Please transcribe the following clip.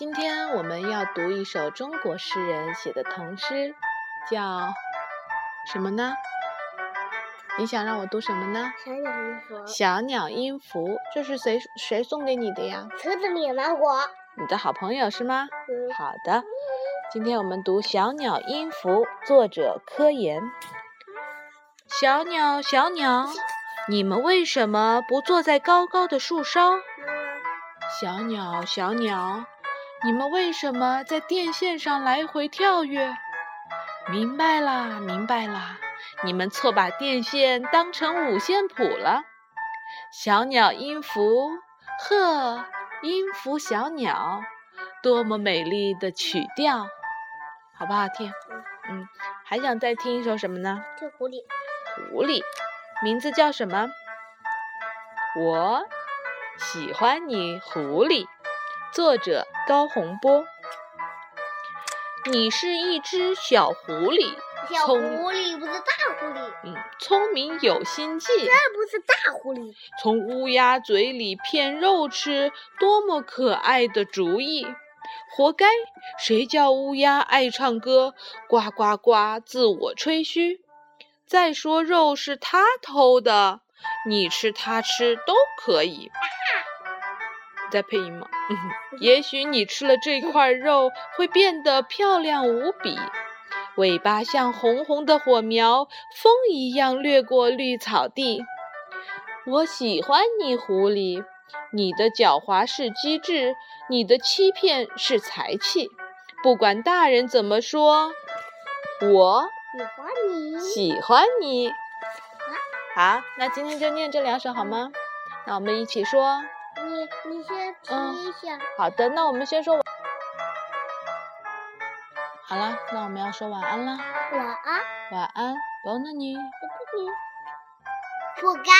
今天我们要读一首中国诗人写的童诗，叫什么呢？你想让我读什么呢？小鸟音符。小鸟音符，这是谁谁送给你的呀？车子里芒果。你的好朋友是吗？嗯。好的，今天我们读《小鸟音符》，作者柯岩。小鸟，小鸟，你们为什么不坐在高高的树梢？小鸟，小鸟，你们为什么在电线上来回跳跃？明白啦，明白啦，你们错把电线当成五线谱了。小鸟音符，呵，音符小鸟，多么美丽的曲调，好不好听？嗯，还想再听一首什么呢？这狐狸。狐狸，名字叫什么？我喜欢你，狐狸。作者高洪波。你是一只小狐狸，小狐狸不是大狐狸。嗯，聪明有心计。这不是大狐狸。从乌鸦嘴里骗肉吃，多么可爱的主意！活该！谁叫乌鸦爱唱歌，呱呱呱，自我吹嘘。再说肉是他偷的，你吃他吃都可以。再配音吗？也许你吃了这块肉会变得漂亮无比，尾巴像红红的火苗，风一样掠过绿草地。我喜欢你，狐狸，你的狡猾是机智，你的欺骗是才气。不管大人怎么说，我喜欢你，喜欢你。好，那今天就念这两首好吗？那我们一起说。你你先听一下。好的，那我们先说晚。好了，那我们要说晚安了。晚安。晚安，保暖你。不该。